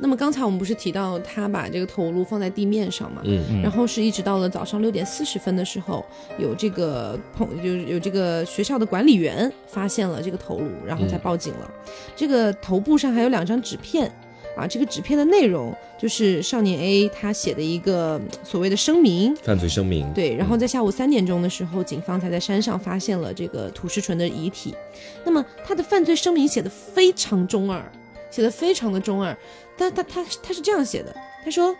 那么刚才我们不是提到他把这个头颅放在地面上嘛？嗯嗯然后是一直到了早上六点四十分的时候，有这个朋就是有这个学校的管理员发现了这个头颅，然后才报警了。这个头部上还有两张纸片啊，这个纸片的内容就是少年 A 他写的一个嗯所谓的声明。犯罪声明。对，然后在下午三点钟的时候，警方才在山上发现了这个土石纯的遗体。那么他的犯罪声明写的非常中二，写的非常的中二。但他他他是这样写的，他说：“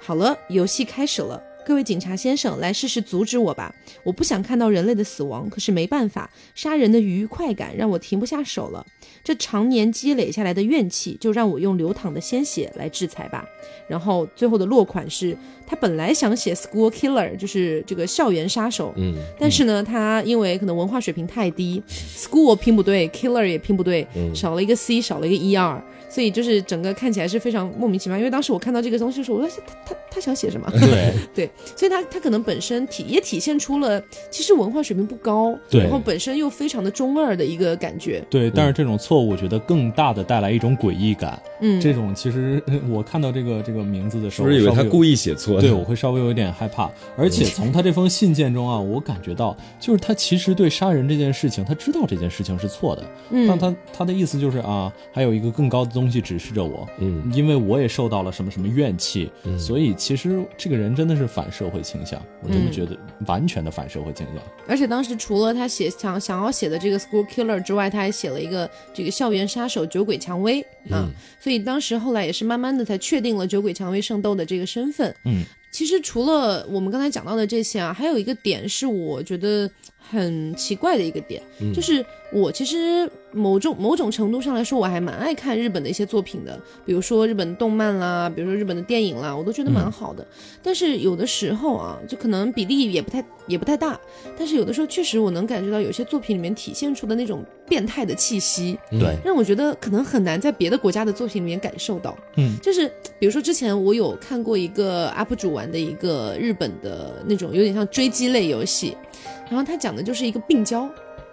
好了，游戏开始了，各位警察先生，来试试阻止我吧！我不想看到人类的死亡，可是没办法，杀人的愉快感让我停不下手了。这常年积累下来的怨气，就让我用流淌的鲜血来制裁吧。然后最后的落款是他本来想写 school killer，就是这个校园杀手，嗯，但是呢，他因为可能文化水平太低，school 拼不对，killer 也拼不对，少了一个 c，少了一个 er，所以就是整个看起来是非常莫名其妙。因为当时我看到这个东西的时候，我说他他他想写什么？对 对，所以他他可能本身体也体现出了其实文化水平不高，对然后本身又非常的中二的一个感觉。对，但是这种错误，我觉得更大的带来一种诡异感。嗯，这种其实 我看到这个这个名字的时候，是不是以为他故意写错的？对，我会稍微有一点害怕，而且从他这封信件中啊，我感觉到，就是他其实对杀人这件事情，他知道这件事情是错的，嗯但他他的意思就是啊，还有一个更高的东西指示着我，嗯，因为我也受到了什么什么怨气，所以其实这个人真的是反社会倾向，我真的嗯觉得完全的反社会倾向，而且当时除了他写想想要写的这个 school killer 之外，他还写了一个这个校园杀手酒鬼蔷薇啊，所以当时后来也是慢慢的才确定了酒鬼蔷薇圣斗的这个身份。嗯，其实除了我们刚才讲到的这些啊，还有一个点是我觉得很奇怪的一个点，就是我其实某种某种程度上来说，我还蛮爱看日本的一些作品的，比如说日本动漫啦，比如说日本的电影啦，我都觉得蛮好的。但是有的时候啊，就可能比例也不太也不太大，但是有的时候确实我能感觉到有些作品里面体现出的那种变态的气息，对，让我觉得可能很难在别的国家的作品里面感受到。嗯，就是比如说之前我有看过一个 UP 主玩的一个日本的那种有点像追击类游戏，然后他讲的就是一个病娇，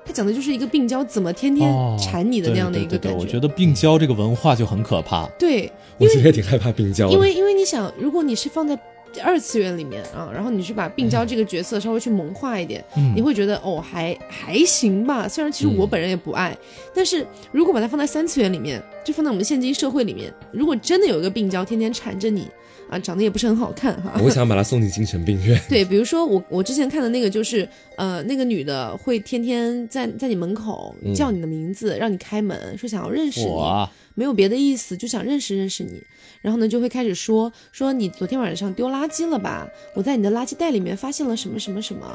他讲的就是一个病娇怎么天天哦缠你的那样的一个感对对对对我觉得病娇这个文化就很可怕，对，我其实也挺害怕病娇的，因为因为你想，如果你是放在二次元里面啊，然后你去把病娇这个角色稍微去萌化一点，嗯你会觉得哦还还行吧。虽然其实我本人也不爱，但是如果把它放在三次元里面，就放在我们现今社会里面，如果真的有一个病娇天天缠着你啊，长得也不是很好看哈。我想把他送进精神病院。对，比如说我我之前看的那个就是，呃，那个女的会天天在在你门口叫你的名字，让你开门，说想要认识你。没有别的意思，就想认识认识你。然后呢，就会开始说说你昨天晚上丢垃圾了吧？我在你的垃圾袋里面发现了什么什么什么。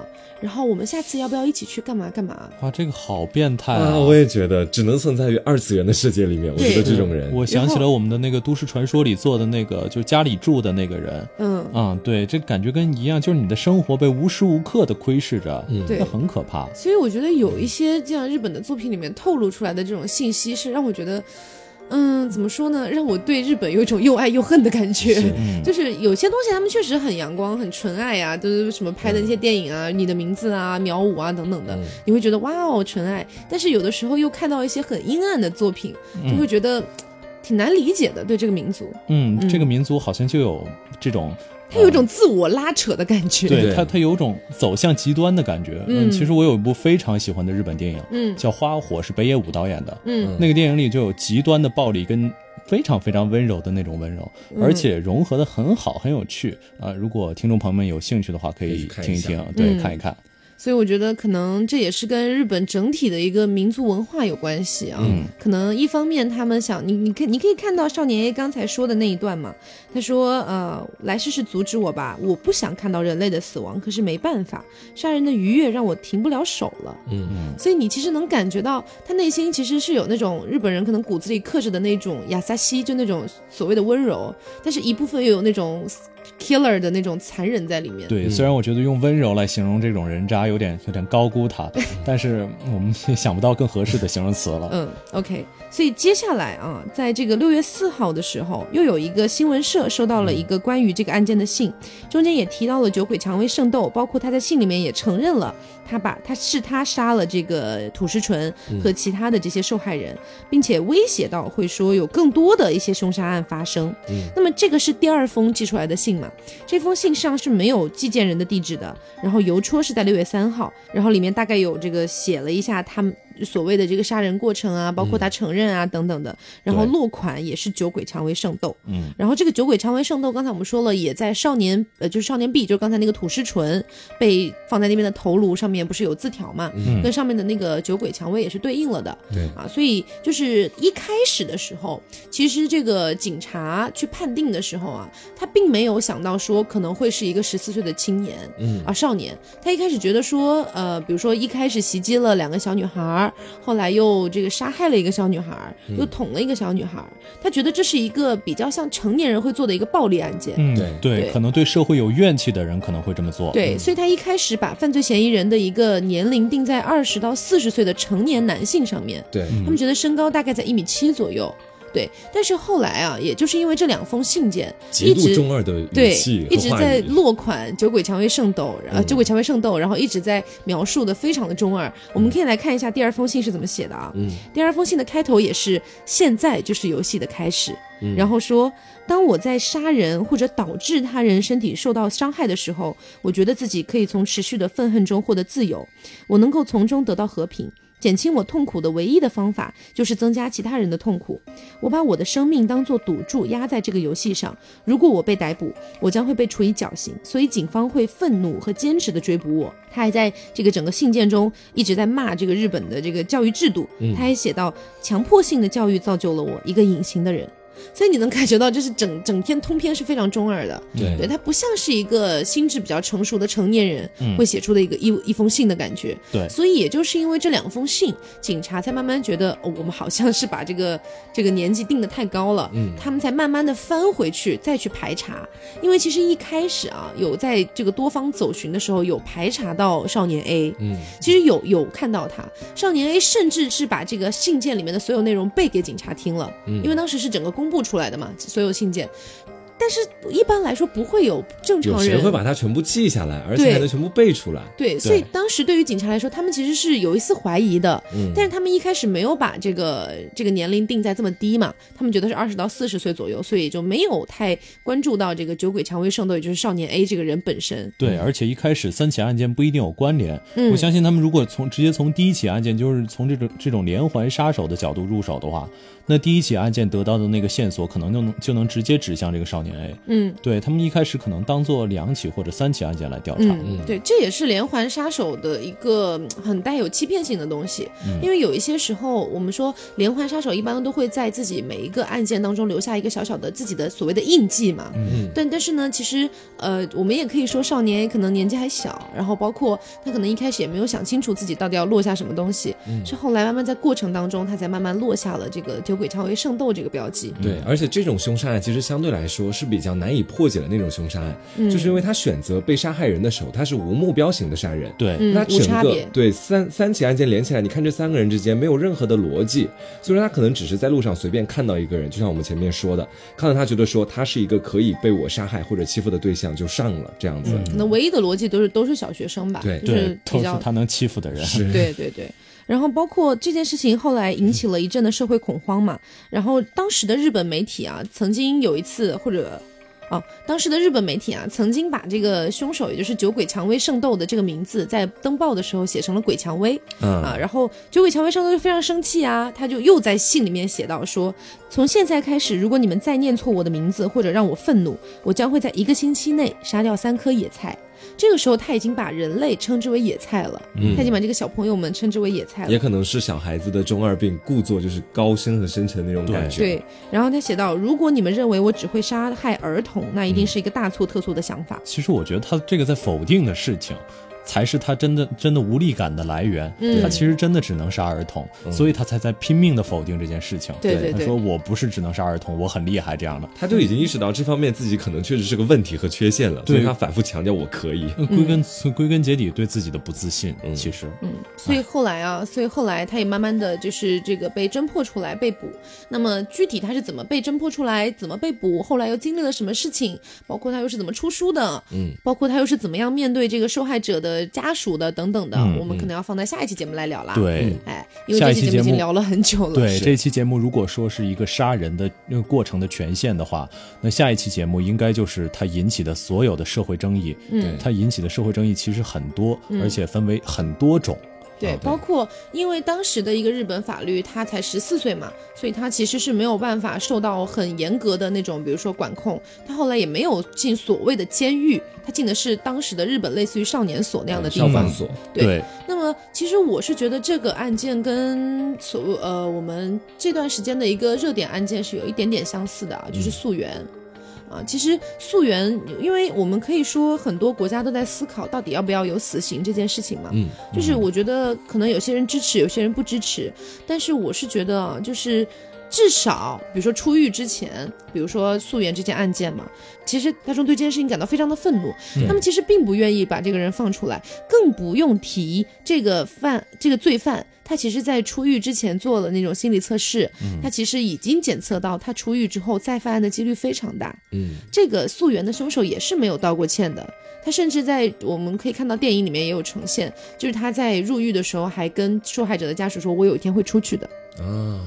然后我们下次要不要一起去干嘛干嘛？哇，这个好变态啊，我也觉得只能存在于二次元的世界里面。我觉得这种人，我想起了我们的那个都市传说里做的那个，就家里住的那个人。嗯，啊、对，这感觉跟你一样，就是你的生活被无时无刻的窥视着，嗯对那很可怕。所以我觉得有一些这样日本的作品里面透露出来的这种信息，是让我觉得，嗯，怎么说呢？让我对日本有一种又爱又恨的感觉。嗯，就是有些东西他们确实很阳光、很纯爱啊、都是什么拍的那些电影啊，你的名字啊、秒舞啊等等的，你会觉得哇哦纯爱。但是有的时候又看到一些很阴暗的作品，就会觉得嘖挺难理解的。对这个民族，嗯，嗯这个民族好像就有这种，他有一种自我拉扯的感觉。对对它，它有种走向极端的感觉。嗯其实我有一部非常喜欢的日本电影，嗯叫《花火》，是北野武导演的。嗯那个电影里就有极端的暴力跟非常非常温柔的那种温柔，嗯而且融合的很好，很有趣啊、如果听众朋友们有兴趣的话，可可以听一听，对，嗯看一看。所以我觉得可能这也是跟日本整体的一个民族文化有关系啊。嗯可能一方面他们想你，你可你可以看到少年 A 刚才说的那一段嘛，他说呃，来试试阻止我吧，我不想看到人类的死亡，可是没办法，杀人的愉悦让我停不了手了。嗯所以你其实能感觉到他内心其实是有那种日本人可能骨子里刻着的那种亚萨西，就那种所谓的温柔，但是一部分又有那种 killer 的那种残忍在里面。对，虽然我觉得用温柔来形容这种人渣有点有点高估他，但是我们也想不到更合适的形容词了。嗯，OK，所以接下来啊，在这个六月四号的时候，又有一个新闻社收到了一个关于这个案件的信，中间也提到了酒鬼蔷薇圣斗，包括他在信里面也承认了他把他是他杀了这个土石纯和其他的这些受害人，并且威胁到会说有更多的一些凶杀案发生。那么这个是第二封寄出来的信嘛？这封信上是没有寄件人的地址的，然后邮戳是在六月三号，然后里面大概有这个写了一下他们所谓的这个杀人过程啊，包括他承认啊等等的。然后落款也是酒鬼蔷薇圣斗，嗯，然后这个酒鬼蔷薇圣斗，刚才我们说了，也在少年呃就是少年 B，就是刚才那个土师纯被放在那边的头颅上面不是有字条嘛，嗯。跟上面的那个酒鬼蔷薇也是对应了的。对。啊，所以就是一开始的时候，其实这个警察去判定的时候啊，他并没有想到说可能会是一个十四岁的青年，嗯。啊少年，他一开始觉得说，呃，比如说一开始袭击了两个小女孩儿，后来又这个杀害了一个小女孩，又捅了一个小女孩儿，他觉得这是一个比较像成年人会做的一个暴力案件。嗯，对对可能对社会有怨气的人可能会这么做。对，所以他一开始把犯罪嫌疑人的一个年龄定在二十到四十岁的成年男性上面，对，他们觉得身高大概在一米七左右。对，但是后来啊，也就是因为这两封信件，极度一直中二的语对气，一直在落款酒鬼蔷薇圣斗，呃，嗯酒鬼蔷薇圣斗，然后一直在描述的非常的中二。我们可以来看一下第二封信是怎么写的啊。嗯第二封信的开头也是现在就是游戏的开始，嗯然后说，当我在杀人或者导致他人身体受到伤害的时候，我觉得自己可以从持续的愤恨中获得自由，我能够从中得到和平。减轻我痛苦的唯一的方法就是增加其他人的痛苦。我把我的生命当做赌注压在这个游戏上。如果我被逮捕，我将会被处以绞刑，所以警方会愤怒和坚持的追捕我。他还在这个整个信件中一直在骂这个日本的这个教育制度。他还写到，强迫性的教育造就了我一个隐形的人。所以你能感觉到，就是整整篇通篇是非常中二的。对。对，他不像是一个心智比较成熟的成年人嗯。会写出的一个一一封信的感觉。对。所以也就是因为这两封信，警察才慢慢觉得、哦、我们好像是把这个这个年纪定的太高了，嗯。他们才慢慢的翻回去再去排查。因为其实一开始啊，有在这个多方走寻的时候，有排查到少年 A，嗯。其实有有看到他，少年 A 甚至是把这个信件里面的所有内容背给警察听了，嗯。因为当时是整个公公布出来的嘛，所有信件。但是一般来说不会有正常人谁会把它全部记下来，而且对还能全部背出来？对，所以当时对于警察来说，他们其实是有一丝怀疑的，嗯但是他们一开始没有把这个这个年龄定在这么低嘛，他们觉得是二十到四十岁左右，所以就没有太关注到这个酒鬼蔷薇圣斗，也就是少年 A 这个人本身。对，而且一开始三起案件不一定有关联。嗯我相信他们如果从直接从第一起案件，就是从这种这种连环杀手的角度入手的话，那第一起案件得到的那个线索，可能就能就能直接指向这个少年 A。嗯对他们一开始可能当做两起或者三起案件来调查。嗯，对，这也是连环杀手的一个嗯很带有欺骗性的东西，因为有一些时候我们说连环杀手一般都会在自己每一个案件当中留下一个小小的自己的所谓的印记嘛。嗯但但是呢，其实呃，我们也可以说少年可能年纪还小，然后包括他可能一开始也没有想清楚自己到底要落下什么东西，是后来慢慢在过程当中，他才慢慢落下了这个酒鬼蔷薇圣斗这个标记。对，而且这种凶杀案其实相对来说是比较难以破解的那种凶杀案，嗯就是因为他选择被杀害人的时候，他是无目标型的杀人。对，嗯那，整个无差别。对三三起案件连起来，你看这三个人之间没有任何的逻辑，所以说他可能只是在路上随便看到一个人，就像我们前面说的，看到他觉得说他是一个可以被我杀害或者欺负的对象，就上了这样子。可能唯一的逻辑都是都是小学生吧，对就是对，都是比较他能欺负的人。是，对对对。然后包括这件事情后来引起了一阵的社会恐慌嘛，然后当时的日本媒体啊，曾经有一次或者。哦，当时的日本媒体啊，曾经把这个凶手，也就是酒鬼蔷薇圣斗的这个名字，在登报的时候写成了鬼蔷薇啊。嗯，然后酒鬼蔷薇圣斗就非常生气啊，他就又在信里面写到说，从现在开始，如果你们再念错我的名字或者让我愤怒，我将会在一个星期内杀掉三颗野菜。这个时候他已经把人类称之为野菜了，他已经把这个小朋友们称之为野菜了也。可能是小孩子的中二病，故作就是高深和深沉的那种感觉。对，然后他写到，如果你们认为我只会杀害儿童，那一定是一个大错特错的想法。其实我觉得他这个在否定的事情，才是他真的真的无力感的来源。嗯他其实真的只能杀儿童，所以他才在拼命的否定这件事情。对对对他说我不是只能杀儿童，我很厉害这样的。他就已经意识到这方面自己可能确实是个问题和缺陷了，所以他反复强调我可以。呃归根、归根结底对自己的不自信，其实嗯，所以后来啊，所以后来他也慢慢的就是这个被侦破出来被捕。那么具体他是怎么被侦破出来，怎么被捕，后来又经历了什么事情，包括他又是怎么出书的，嗯，包括他又是怎么样面对这个受害者的家属的等等的，嗯我们可能要放在下一期节目来聊啦。，对。哎，因为这期节目已经聊了很久了。对这期节目，如果说是一个杀人的那个过程的权限的话，那下一期节目应该就是它引起的所有的社会争议。嗯它引起的社会争议其实很多，而且分为很多种。对，包括因为当时的一个日本法律，他才十四岁嘛，所以他其实是没有办法受到很严格的那种，比如说管控。他后来也没有进所谓的监狱，他进的是当时的日本类似于少年所那样的地方少管。所，对那么其实我是觉得这个案件跟所呃我们这段时间的一个热点案件是有一点点相似的啊，就是溯源。啊，其实溯源，因为我们可以说很多国家都在思考到底要不要有死刑这件事情嘛。嗯，就是我觉得可能有些人支持，有些人不支持，但是我是觉得啊，就是至少比如说出狱之前，比如说溯源这件案件嘛，其实大众对这件事情感到非常的愤怒，他们其实并不愿意把这个人放出来，更不用提这个犯这个罪犯。他其实，在出狱之前做了那种心理测试，他其实已经检测到他出狱之后再犯案的几率非常大。嗯，这个溯源的凶手也是没有道过歉的。他甚至在我们可以看到电影里面也有呈现，就是他在入狱的时候还跟受害者的家属说：“我有一天会出去的。啊，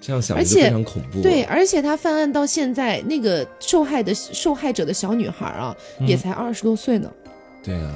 这样想而且非常恐怖。对，，而且他犯案到现在，那个受害的受害者的小女孩啊，也才二十多岁呢。对啊，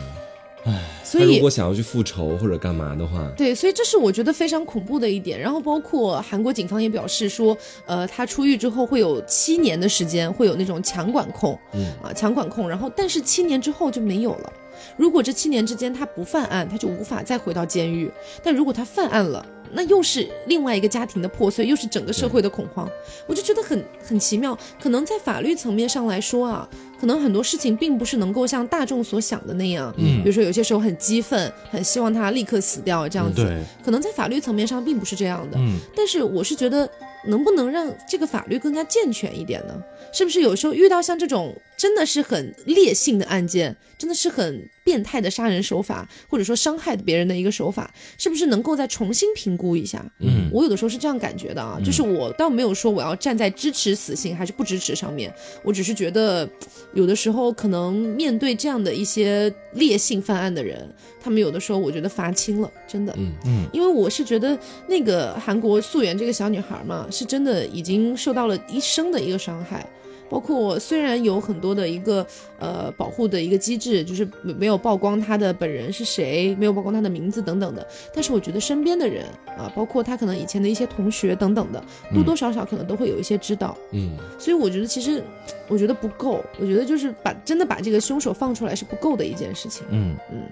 所以他如果想要去复仇或者干嘛的话，对，所以这是我觉得非常恐怖的一点。然后包括韩国警方也表示说，呃，他出狱之后会有七年的时间会有那种强管控，嗯啊，强管控。然后但是七年之后就没有了。如果这七年之间他不犯案，他就无法再回到监狱。但如果他犯案了，那又是另外一个家庭的破碎，又是整个社会的恐慌。我就觉得很很奇妙。可能在法律层面上来说啊，可能很多事情并不是能够像大众所想的那样。嗯比如说有些时候很激愤，很希望他立刻死掉这样子。对，可能在法律层面上并不是这样的，嗯但是我是觉得，能不能让这个法律更加健全一点呢？是不是有时候遇到像这种真的是很烈性的案件，真的是很变态的杀人手法，或者说伤害别人的一个手法，是不是能够再重新评估一下？嗯我有的时候是这样感觉的啊，就是我倒没有说我要站在支持死刑还是不支持上面，我只是觉得，有的时候可能面对这样的一些烈性犯案的人，他们有的时候我觉得罚轻了，真的。嗯嗯因为我是觉得那个韩国素媛这个小女孩嘛，是真的已经受到了一生的一个伤害。包括虽然有很多的一个呃保护的一个机制，就是没没有曝光他的本人是谁，没有曝光他的名字等等的，但是我觉得身边的人啊，包括他可能以前的一些同学等等的，多多少少可能都会有一些知道。嗯，所以我觉得其实我觉得不够，我觉得就是把真的把这个凶手放出来是不够的一件事情。嗯嗯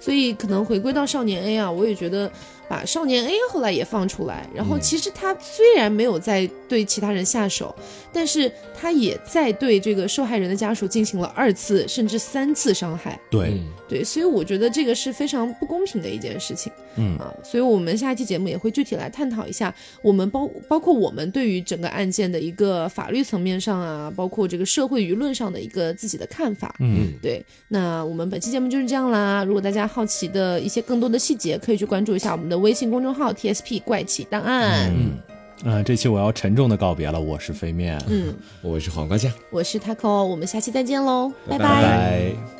所以可能回归到少年 A 啊，我也觉得把少年 A 后来也放出来，然后嗯其实他虽然没有在对其他人下手，但是他也在对这个受害人的家属进行了二次甚至三次伤害。对，嗯对，所以我觉得这个是非常不公平的一件事情。嗯啊，所以我们下一期节目也会具体来探讨一下，我们包包括我们对于整个案件的一个法律层面上啊，包括这个社会舆论上的一个自己的看法。嗯对，那我们本期节目就是这样啦。如果大家好奇的一些更多的细节，可以去关注一下我们的微信公众号 TSP 怪奇档案。嗯啊，这期我要沉重的告别了，我是飞面，嗯，我是黄瓜酱，我是 Taco，我们下期再见喽，拜。拜拜